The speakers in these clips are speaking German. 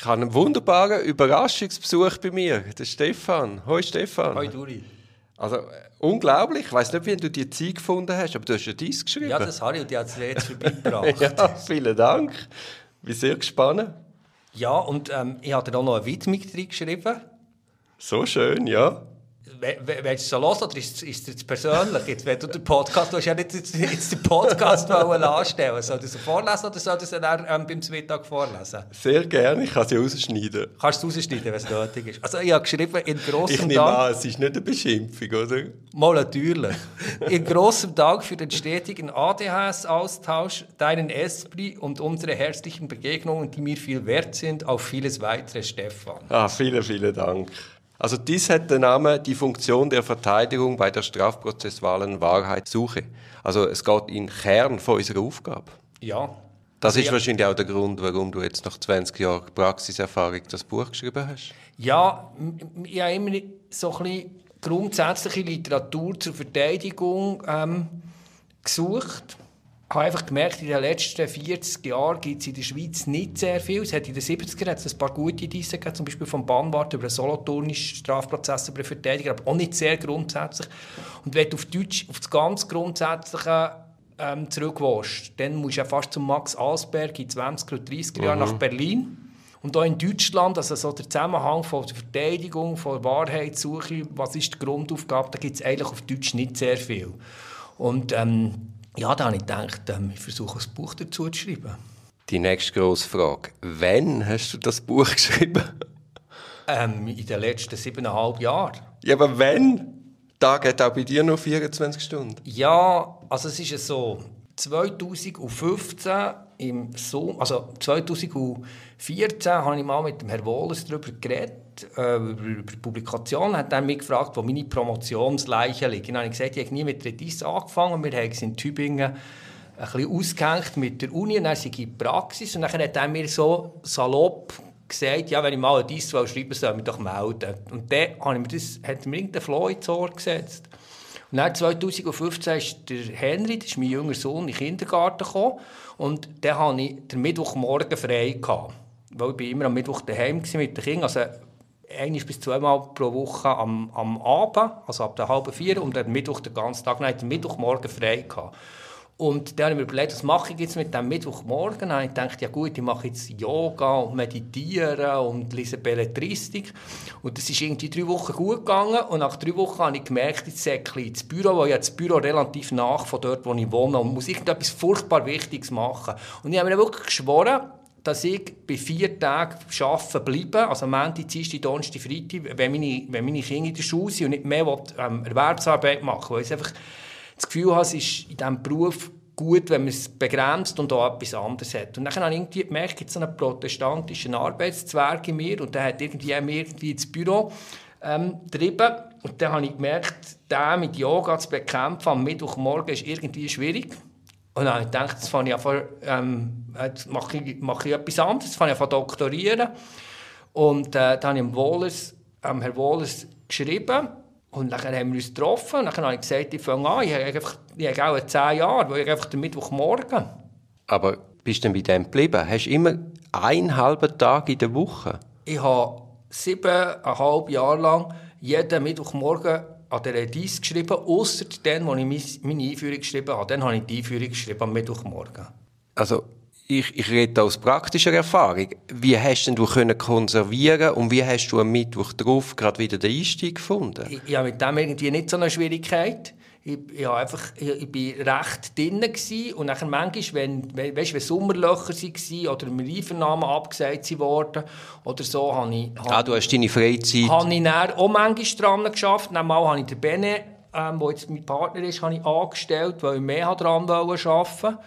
Ich habe einen wunderbaren Überraschungsbesuch bei mir, der Stefan. Hoi Stefan. Hoi Duri. Also äh, unglaublich. Ich weiß nicht, wie du die Zeit gefunden hast, aber du hast ja dies geschrieben. Ja, das habe ich und die hat es jetzt vorbeigebracht. ja, vielen Dank. Bin sehr gespannt. Ja, und ähm, ich habe da auch noch eine Widmung drin geschrieben. So schön, ja. Willst du es so los oder ist, es persönlich? Jetzt, wenn du den Podcast, du hast ja nicht jetzt, jetzt den Podcast anstellen Soll du es vorlesen oder soll du es dann ähm, beim Mittag vorlesen? Sehr gerne, ich kann sie rausschneiden. Kannst du es rausschneiden, wenn es nötig ist? Also ich habe geschrieben, in grossem Ich nehme Dank... an, es ist nicht eine Beschimpfung, oder? Mal natürlich. in großem Dank für den stetigen ADHS-Austausch, deinen Esprit und unsere herzlichen Begegnungen, die mir viel wert sind, auf vieles weitere, Stefan. Ah, vielen, vielen Dank. Also dies hat den Namen die Funktion der Verteidigung bei der strafprozessualen Wahrheitssuche. Also es geht in den Kern von unserer Aufgabe. Ja. Das ist ja. wahrscheinlich auch der Grund, warum du jetzt nach 20 Jahren Praxiserfahrung das Buch geschrieben hast. Ja, ich habe immer so ein bisschen grundsätzliche Literatur zur Verteidigung ähm, gesucht habe einfach gemerkt, in den letzten 40 Jahren gibt es in der Schweiz nicht sehr viel. Es hat in den 70er Jahren ein paar gute Ideen gegeben, zum Beispiel vom Bannwart über einen solothurnischen Strafprozess über einen Verteidiger, aber auch nicht sehr grundsätzlich. Und wenn du auf Deutsch auf das ganz Grundsätzliche ähm, zurückwäschst, dann musst du ja fast zum Max Alsberg in 20 oder 30er Jahren mhm. nach Berlin. Und auch in Deutschland, also so der Zusammenhang von der Verteidigung, von der Wahrheitssuche, was ist die Grundaufgabe, da gibt es eigentlich auf Deutsch nicht sehr viel. Und ähm, ja, da habe ich gedacht, ähm, ich versuche ein Buch dazu zu schreiben. Die nächste grosse Frage. Wann hast du das Buch geschrieben? Ähm, in den letzten siebeneinhalb Jahren. Ja, aber wann? Da geht auch bei dir noch 24 Stunden. Ja, also es ist so, 2015 im Sommer, also 2014 habe ich mal mit dem Herrn Wohlers darüber geredet, äh, über, über Publikationen, hat er mich gefragt, wo meine Promotionsleiche liegt. Dann habe ich gesagt, ich habe nie mit Redis angefangen, wir haben in Tübingen ein bisschen ausgehängt mit der Uni und dann sind in Praxis und dann hat er mir so salopp gesagt, ja, wenn ich mal ein Diss schreiben soll ich mich doch melden. Und dann hat er mir, das, hat mir irgendeinen Floh ins Ohr gesetzt. Und dann 2015 ist der Henry, das ist mein jüngerer Sohn, in den Kindergarten gekommen. Und dann hatte ich den Mittwochmorgen frei. Gehabt. Weil ich immer am Mittwoch daheim mit den Kindern. Also ein bis zweimal pro Woche am, am Abend, also ab der halben vier, und am Mittwoch den ganzen Tag. Dann hatte ich Mittwochmorgen frei. Gehabt. Und dann habe ich mir überlegt, was mache ich jetzt mit dem Mittwochmorgen? Und ich dachte, ja gut, ich mache jetzt Yoga und meditieren und lese Belletristik. Und das ist irgendwie drei Wochen gut gegangen. Und nach drei Wochen habe ich gemerkt, jetzt ich ins Büro, weil ja das Büro relativ nach von dort, wo ich wohne, und muss irgendetwas furchtbar Wichtiges machen. Und ich habe mir wirklich geschworen, dass ich bei vier Tagen arbeiten bleibe, also Montag, Dienstag, Donnerstag, Freitag, wenn meine, wenn meine Kinder in der Schule sind und nicht mehr will, ähm, Erwerbsarbeit machen weil ich einfach das Gefühl habe, es ist in diesem Beruf gut, wenn man es begrenzt und auch etwas anderes hat. Und dann habe ich irgendwie gemerkt, es gibt so einen protestantischen Arbeitszwerg in mir und der hat irgendwie mir irgendwie ins Büro ähm, getrieben. Und dann habe ich gemerkt, den mit Yoga zu bekämpfen am Mittwochmorgen ist irgendwie schwierig. Und dann habe ich gedacht, jetzt, ich an, ähm, jetzt mache, ich, mache ich etwas anderes, jetzt fange ich an doktorieren. Und äh, dann habe ich dem Wohlers, ähm, Herr Wohlers geschrieben und dann haben wir uns getroffen und dann habe ich gesagt, ich fange an, ich habe, einfach, ich habe auch zehn Jahre, weil ich einfach den Mittwochmorgen. Aber bist du denn bei dem geblieben? Hast du immer einen halben Tag in der Woche? Ich habe siebeneinhalb Jahre lang jeden Mittwochmorgen an der Redis geschrieben, außer dann, als ich meine Einführung geschrieben habe. Dann habe ich die Einführung geschrieben am Mittwochmorgen. Also ich, ich rede aus praktischer Erfahrung. Wie hast denn du können konservieren und wie hast du am Mittwoch drauf gerade wieder den Einstieg gefunden? Ich, ich habe mit dem irgendwie nicht so eine Schwierigkeit. Ich, ich, einfach, ich, ich bin recht drin und dann manchmal, wenn, weißt, wenn Sommerlöcher waren oder mir Einvernahmen abgesagt wurden oder so, habe ich... ah, du hast deine Freizeit... Habe ich dann auch manchmal dran geschafft. Dann mal habe ich den Bene, ähm, der jetzt mein Partner ist, habe ich angestellt, weil ich mehr daran arbeiten wollte.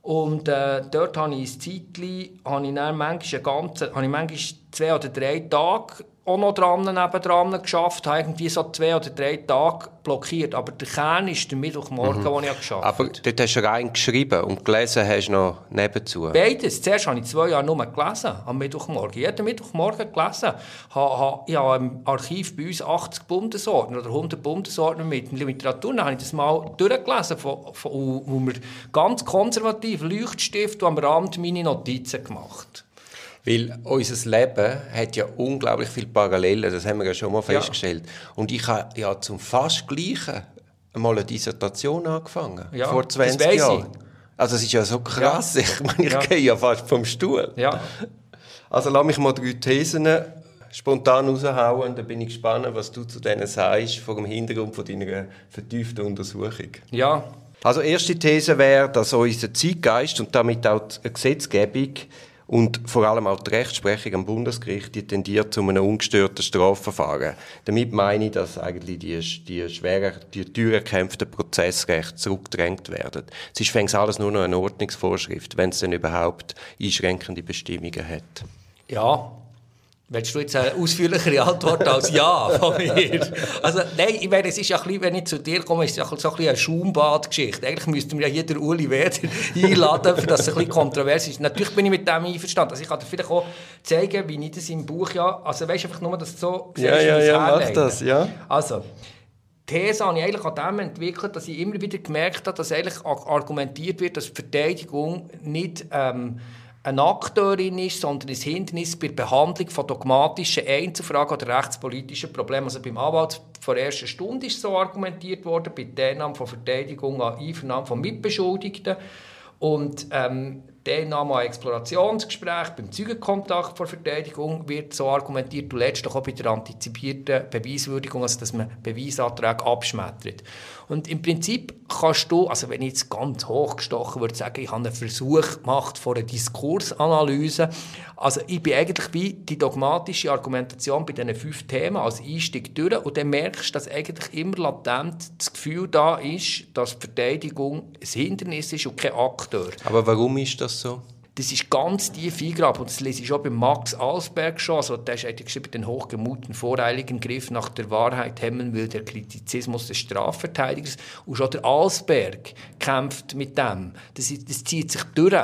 Und äh, dort habe ich ein Zeitchen, habe ich dann manchmal, ganze, habe ich manchmal zwei oder drei Tage auch noch dran, nebendran geschafft, habe irgendwie so zwei oder drei Tage blockiert. Aber der Kern ist der Mittwochmorgen, mhm. den ich geschafft habe. Aber dort hast du rein geschrieben und gelesen hast du noch nebenzu? Beides. Zuerst habe ich zwei Jahre nur gelesen, am Mittwochmorgen. Jeden Mittwochmorgen gelesen. Ich habe im Archiv bei uns 80 Bundesordner oder 100 Bundesordner mit Literatur. Dann habe ich das mal durchgelesen, von, von, wo wir ganz konservativ Leuchtstift am Rand meine Notizen gemacht Weil unser Leben hat ja unglaublich viele Parallelen, das haben wir ja schon mal festgestellt. Ja. Und ich habe ja zum fast Gleichen mal eine Dissertation angefangen, ja, vor 20 Jahren. Ich. Also es ist ja so krass, ja. ich meine, ich ja. gehe ja fast vom Stuhl. Ja. Also lass mich mal drei Thesen spontan raushauen, dann bin ich gespannt, was du zu denen sagst, vor dem Hintergrund von deiner vertieften Untersuchung. Ja. Also erste These wäre, dass unser Zeitgeist und damit auch die Gesetzgebung und vor allem auch die Rechtsprechung am Bundesgericht die tendiert zu einem ungestörten Strafverfahren. Damit meine ich, dass eigentlich die, die schwerer, die teuer erkämpften Prozessrechte zurückgedrängt werden. Es ist fängt alles nur noch eine Ordnungsvorschrift, wenn es denn überhaupt einschränkende Bestimmungen hat. Ja, Willst du jetzt eine ausführlichere Antwort als Ja von mir? Also, nein, ich meine, es ist ja ein bisschen, wenn ich zu dir komme, ist es ja so ein bisschen eine Schaumbadgeschichte. Eigentlich müssten wir ja hier Uli Weder einladen, für das es ein bisschen kontrovers ist. Natürlich bin ich mit dem einverstanden. Also ich kann dir vielleicht auch zeigen, wie ich das im Buch ja... Also weißt du einfach nur, dass du so siehst, Ja, ja, ja, mach das, ja. Also, die These habe ich eigentlich an dem entwickelt, dass ich immer wieder gemerkt habe, dass eigentlich argumentiert wird, dass Verteidigung nicht... Ähm, eine Akteurin ist, sondern ein Hindernis bei der Behandlung von dogmatischen Einzelfragen oder rechtspolitischen Problemen. Also beim Anwalt vor der ersten Stunde ist so argumentiert worden, bei der Teilnahme von Verteidigung an Einvernahmen von Mitbeschuldigten. Und ähm, Teilnahme an Explorationsgespräch, beim Zeugenkontakt vor Verteidigung wird so argumentiert, du letztlich auch bei der antizipierten Beweiswürdigung, also dass man Beweisanträge abschmettert. Und im Prinzip kannst du, also wenn ich jetzt ganz hochgestochen würde sagen, ich habe einen Versuch gemacht von einer Diskursanalyse, also ich bin eigentlich wie die dogmatische Argumentation bei diesen fünf Themen als Einstieg durch und dann merkst du, dass eigentlich immer latent das Gefühl da ist, dass die Verteidigung ein Hindernis ist und kein Akteur. Aber warum ist das so? Das ist ganz tief eingraben. Und das lese ich auch bei Max Alsberg schon. Also, der hat geschrieben, den hochgemuten, voreiligen Griff nach der Wahrheit hemmen will der Kritizismus des Strafverteidigers. Und schon der Alsberg kämpft mit dem. Das, das zieht sich durch.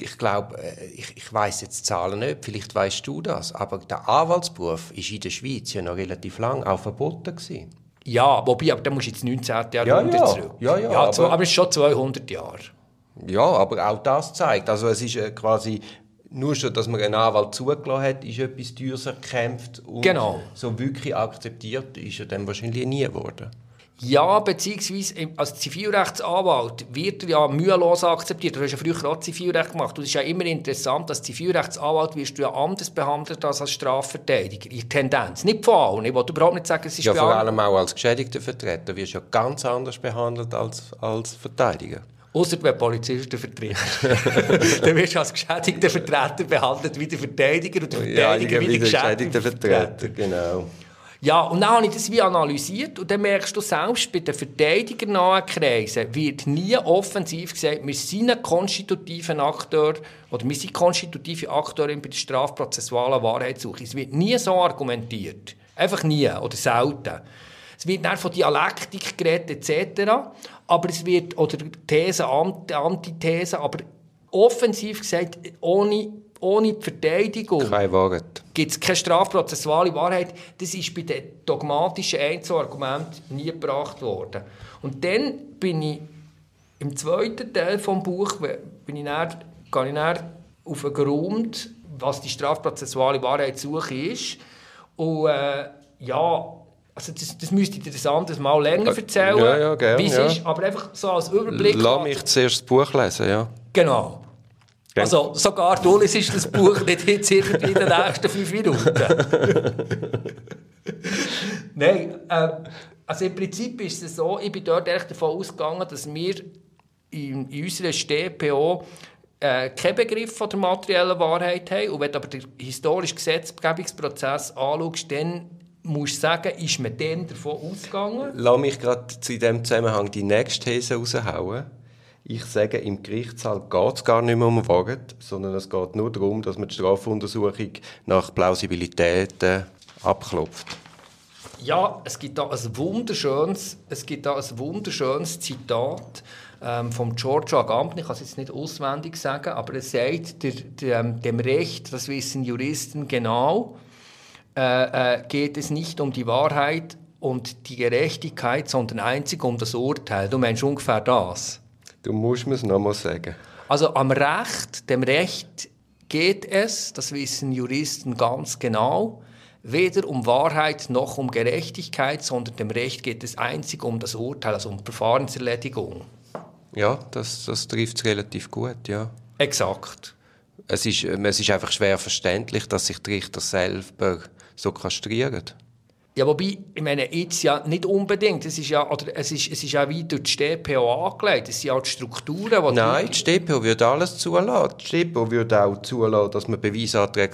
Ich glaube, äh, ich, ich weiß jetzt Zahlen nicht, vielleicht weißt du das, aber der Anwaltsberuf ist in der Schweiz ja noch relativ lang auch verboten gewesen. Ja, wobei, aber da musst du jetzt 19. Jahrhundert ja, ja. zurück. Ja, ja, ja aber, aber es ist schon 200 Jahre. Ja, aber auch das zeigt, also es ist äh, quasi nur schon, dass man einen Anwalt zugelassen hat, ist etwas teures erkämpft und genau. so wirklich akzeptiert ist er dann wahrscheinlich nie geworden. Ja, beziehungsweise als Zivilrechtsanwalt wird er ja mühelos akzeptiert. Du hast ja früher auch Zivilrecht gemacht. Und es ist ja immer interessant, als Zivilrechtsanwalt wirst du ja anders behandelt als als Strafverteidiger. In Tendenz. Nicht von allen. Ich wollte überhaupt nicht sagen, es ist Ja, vor allem auch als geschädigter Vertreter wirst du ja ganz anders behandelt als als Verteidiger. Außer wenn Polizisten vertreten. dann wirst du als geschädigter Vertreter behandelt wie der Verteidiger und der Verteidiger ja, wie der geschädigte Vertreter. Genau. Ja, und dann habe ich das wie analysiert und dann merkst du selbst, bei den verteidigernahen Kreisen wird nie offensiv gesagt, wir sind ein konstitutiver Akteur oder wir sind konstitutive Akteurin bei der strafprozessualen Wahrheitssuche. Es wird nie so argumentiert. Einfach nie oder selten. Es wird dann von Dialektik geredet etc. Aber es wird, oder These, Antithese, aber offensiv gesagt, ohne, ohne Verteidigung gibt es keine strafprozessuale Wahrheit. Das ist bei den dogmatischen Einzelargumenten nie gebracht worden. Und dann bin ich im zweiten Teil des Buches, bin ich dann, gehe ich dann auf den Grund, was die strafprozessuale Wahrheitssuche ist. Und äh, ja, also das, das müsste ich dir das anderes Mal länger erzählen, ja, ja, gern, wie es ja. ist, aber einfach so als Überblick. Lass mich zuerst das Buch lesen, ja. Genau. Gern. Also sogar du liest das Buch nicht jetzt irgendwie in den nächsten fünf Minuten. Nein, äh, also im Prinzip ist es so, ich bin dort echt davon ausgegangen, dass wir in, in unserer StPO äh, keinen Begriff von der materiellen Wahrheit haben. Und wenn du aber den historischen Gesetzgebungsprozess anschaust, dann musst sagen, ist man dann davon ausgegangen? Lass mich gerade zu diesem Zusammenhang die nächste These raushauen. Ich sage, im Gerichtssaal geht es gar nicht mehr um Wahrheit, sondern es geht nur darum, dass man die Strafuntersuchung nach Plausibilität äh, abklopft. Ja, es gibt da ein wunderschönes, es gibt da ein wunderschönes Zitat ähm, von Giorgio Agamben. Ich kann es jetzt nicht auswendig sagen, aber er sagt, der, der, dem Recht, das wissen Juristen genau, äh, äh, geht es nicht um die Wahrheit und die Gerechtigkeit, sondern einzig um das Urteil. Du meinst ungefähr das? Du musst mir es nochmal sagen. Also am Recht, dem Recht geht es, das wissen Juristen ganz genau, weder um Wahrheit noch um Gerechtigkeit, sondern dem Recht geht es einzig um das Urteil, also um Verfahrenserledigung. Ja, das, das trifft es relativ gut, ja. Exakt. Es ist, es ist einfach schwer verständlich, dass sich die Richter selber so kastrieren. Ja, wobei, ich meine, jetzt ja nicht unbedingt. Es ist ja, oder es ist, es ist ja wie durch die StPO angelegt. Es sind ja die Strukturen, die... Nein, die StPO würde alles zulassen. Die StPO würde auch zulassen, dass man Beweisanträge,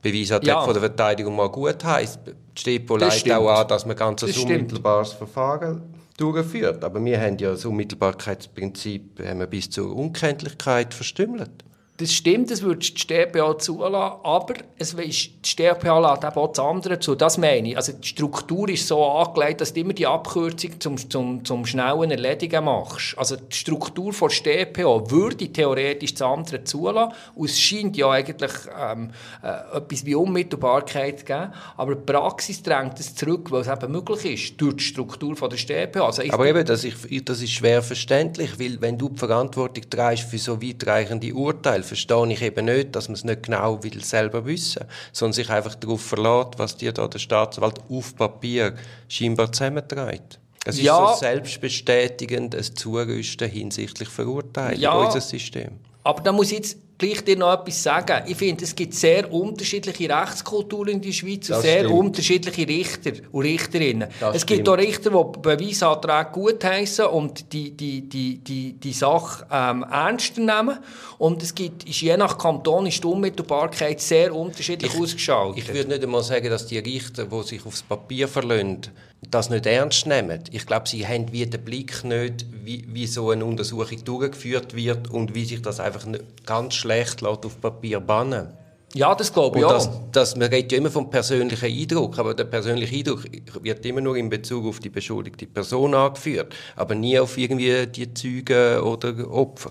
Beweisanträge ja. von der Verteidigung mal gut heisst. Die StPO leitet auch an, dass man ganz ein unmittelbares Verfahren durchführt. Aber wir haben ja das Unmittelbarkeitsprinzip haben wir bis zur Unkenntlichkeit verstümmelt. Das stimmt, das würde die StPA zulassen, aber es ist, die StPA lässt eben auch das andere zu. Das meine ich. Also die Struktur ist so angelegt, dass du immer die Abkürzung zum, zum, zum schnellen Erledigen machst. Also die Struktur der StPA würde theoretisch das andere zulassen und es scheint ja eigentlich ähm, äh, etwas wie Unmittelbarkeit zu geben, aber die Praxis drängt es zurück, weil es eben möglich ist, durch die Struktur der StPA. Also aber eben, das ist, das ist schwer verständlich, weil wenn du die Verantwortung trägst für so weitreichende Urteile, verstehe ich eben nicht, dass man es nicht genau will selber wissen, sondern sich einfach darauf verlässt, was dir da der Staatsanwalt auf Papier scheinbar zusammenträgt. Es ja. ist so selbstbestätigend ein Zurüsten hinsichtlich Verurteilung, ja. unser System. Aber da muss ich jetzt gleich dir noch etwas sagen. Ich finde, es gibt sehr unterschiedliche Rechtskulturen in der Schweiz und sehr stimmt. unterschiedliche Richter und Richterinnen. Das es stimmt. gibt auch Richter, die Beweisanträge gutheissen und die, die, die, die, die Sache ähm, ernst nehmen. Und es gibt, ist je nach Kanton ist die Unmittelbarkeit sehr unterschiedlich ich, ausgestaltet. Ich würde nicht einmal sagen, dass die Richter, die sich aufs Papier verlassen, das nicht ernst nehmen. Ich glaube, sie haben wie den Blick nicht, wie, wie so eine Untersuchung durchgeführt wird und wie sich das einfach ganz schlecht auf Papier bannen ja, das glaube ich auch. Das, das, man redet ja immer vom persönlichen Eindruck, aber der persönliche Eindruck wird immer nur in Bezug auf die beschuldigte Person angeführt, aber nie auf irgendwie die Zeugen oder Opfer.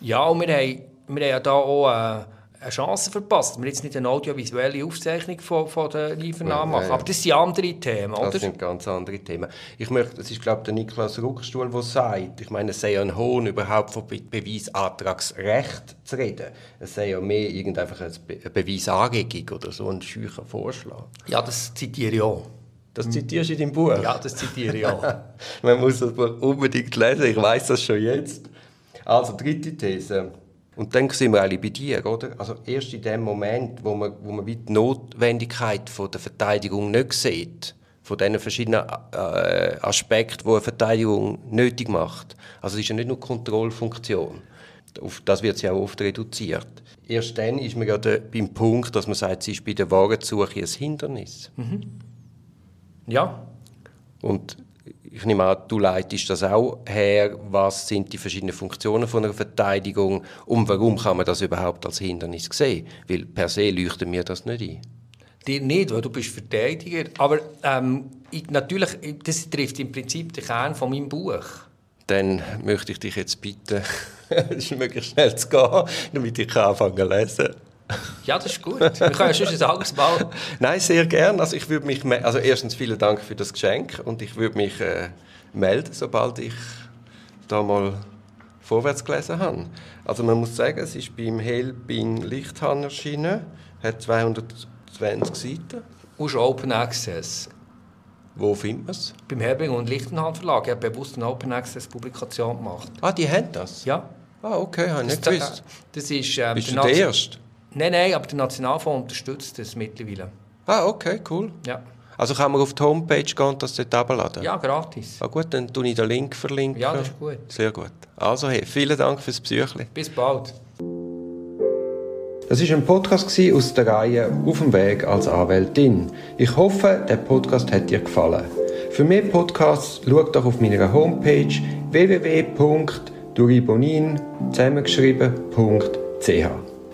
Ja, und wir haben, wir haben ja da auch... Äh eine Chance verpasst. Wir jetzt nicht eine audiovisuelle Aufzeichnung von, von der Liefernahme machen. Aber das sind andere Themen, oder? Das sind ganz andere Themen. Ich möchte, das ist, glaube ich, der Niklas Ruckstuhl, der sagt, ich meine, es sei ja ein Hohn, überhaupt von Be Beweisantragsrecht zu reden. Es sei ja mehr irgendein eine Beweisanregung oder so ein scheucher Vorschlag. Ja, das zitiere ich auch. Das zitierst du in deinem Buch? Ja, das zitiere ich auch. Man muss das Buch unbedingt lesen, ich weiß das schon jetzt. Also, dritte These. Und dann sind wir alle bei dir, oder? Also erst in dem Moment, wo man, wo man die Notwendigkeit von der Verteidigung nicht sieht, von diesen verschiedenen äh, Aspekten, die eine Verteidigung nötig macht. Also es ist ja nicht nur Kontrollfunktion. Auf das wird ja auch oft reduziert. Erst dann ist man ja beim Punkt, dass man sagt, sie ist bei der Warensuche ein Hindernis. Mhm. Ja. Und ich nehme an, du leitest das auch her. Was sind die verschiedenen Funktionen von einer Verteidigung und warum kann man das überhaupt als Hindernis sehen? Weil per se leuchtet mir das nicht ein. Dir nicht, weil du bist Verteidiger. Aber ähm, ich, natürlich, das trifft im Prinzip den Kern von meinem Buch. Dann möchte ich dich jetzt bitten, möglichst schnell zu gehen, damit ich anfangen zu lesen ja, das ist gut. Wir können schon ein anderes Mal. Nein, sehr gern. Also ich würde mich, also erstens vielen Dank für das Geschenk und ich würde mich äh, melden, sobald ich da mal vorwärts gelesen habe. Also man muss sagen, es ist beim Helbing Lichthahn erschienen, hat 220 Seiten. Und ist Open Access. Wo findet man es? Beim Helbing und Lichtenhahn Verlag. Ich habe bewusst eine Open Access Publikation gemacht. Ah, die haben das? Ja. Ah, okay, habe ich nicht gewusst. Das ist, ähm, Bist du der Erste? Nein, nein, aber der Nationalfonds unterstützt das mittlerweile. Ah, okay, cool. Ja. Also kann man auf die Homepage gehen und das dort abladen? Ja, gratis. Ah, gut, dann tue ich den Link verlinken. Ja, das ist gut. Sehr gut. Also, hey, vielen Dank fürs Psychli. Bis bald. Das ist ein Podcast aus der Reihe Auf dem Weg als Anwältin. Ich hoffe, der Podcast hat dir gefallen. Für mehr Podcasts schau doch auf meiner Homepage www.duribonin zusammengeschrieben.ch.